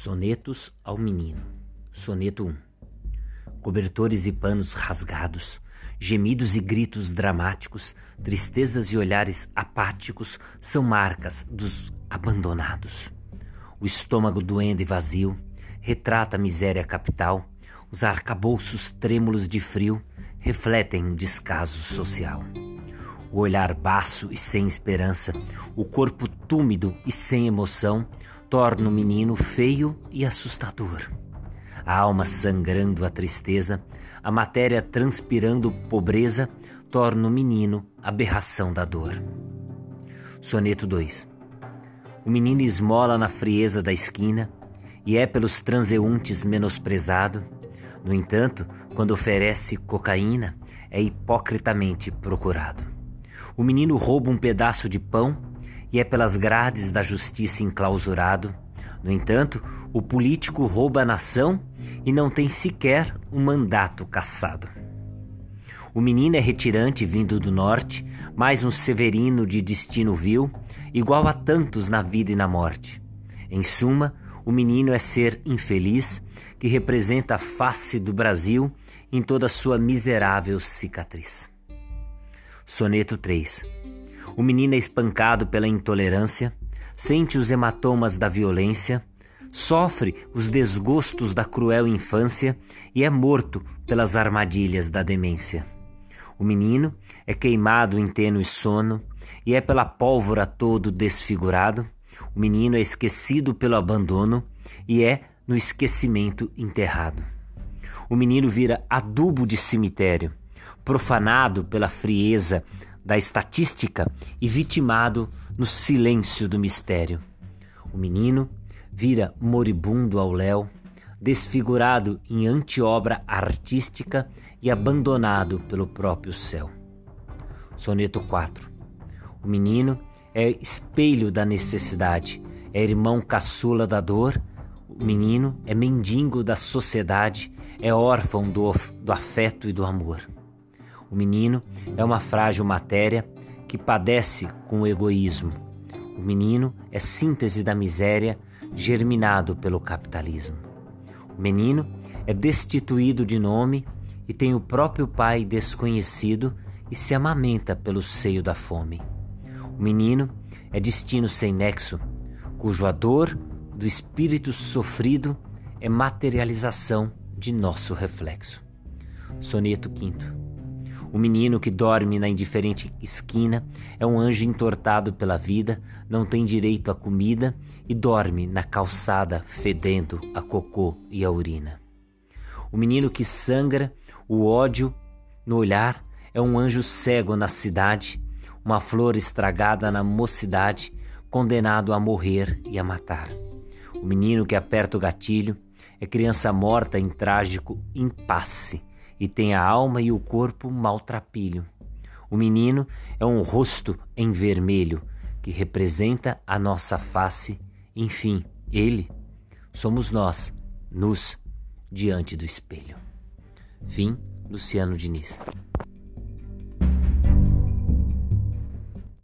Sonetos ao Menino. Soneto 1. Cobertores e panos rasgados, gemidos e gritos dramáticos, tristezas e olhares apáticos são marcas dos abandonados. O estômago doendo e vazio retrata a miséria capital, os arcabouços trêmulos de frio refletem um descaso social. O olhar baço e sem esperança, o corpo túmido e sem emoção torna o menino feio e assustador. A alma sangrando a tristeza, a matéria transpirando pobreza, torna o menino aberração da dor. Soneto 2 O menino esmola na frieza da esquina e é pelos transeuntes menosprezado. No entanto, quando oferece cocaína, é hipocritamente procurado. O menino rouba um pedaço de pão e é pelas grades da justiça enclausurado. No entanto, o político rouba a nação e não tem sequer um mandato cassado. O menino é retirante vindo do norte, mais um severino de destino vil, igual a tantos na vida e na morte. Em suma, o menino é ser infeliz que representa a face do Brasil em toda sua miserável cicatriz. Soneto 3 o menino é espancado pela intolerância, sente os hematomas da violência, sofre os desgostos da cruel infância e é morto pelas armadilhas da demência. O menino é queimado em tênue sono e é pela pólvora todo desfigurado. O menino é esquecido pelo abandono e é no esquecimento enterrado. O menino vira adubo de cemitério, profanado pela frieza da estatística e vitimado no silêncio do mistério. O menino vira moribundo ao léu, desfigurado em antiobra artística e abandonado pelo próprio céu. Soneto 4 O menino é espelho da necessidade, é irmão caçula da dor, o menino é mendigo da sociedade, é órfão do, do afeto e do amor. O menino é uma frágil matéria que padece com o egoísmo. O menino é síntese da miséria germinado pelo capitalismo. O menino é destituído de nome e tem o próprio pai desconhecido e se amamenta pelo seio da fome. O menino é destino sem nexo, cujo a dor do espírito sofrido é materialização de nosso reflexo. Soneto 5 o menino que dorme na indiferente esquina é um anjo entortado pela vida, não tem direito à comida e dorme na calçada fedendo a cocô e a urina. O menino que sangra o ódio no olhar é um anjo cego na cidade, uma flor estragada na mocidade, condenado a morrer e a matar. O menino que aperta o gatilho é criança morta em trágico impasse e tem a alma e o corpo maltrapilho. O menino é um rosto em vermelho que representa a nossa face, enfim, ele somos nós, nus diante do espelho. Fim, Luciano Diniz.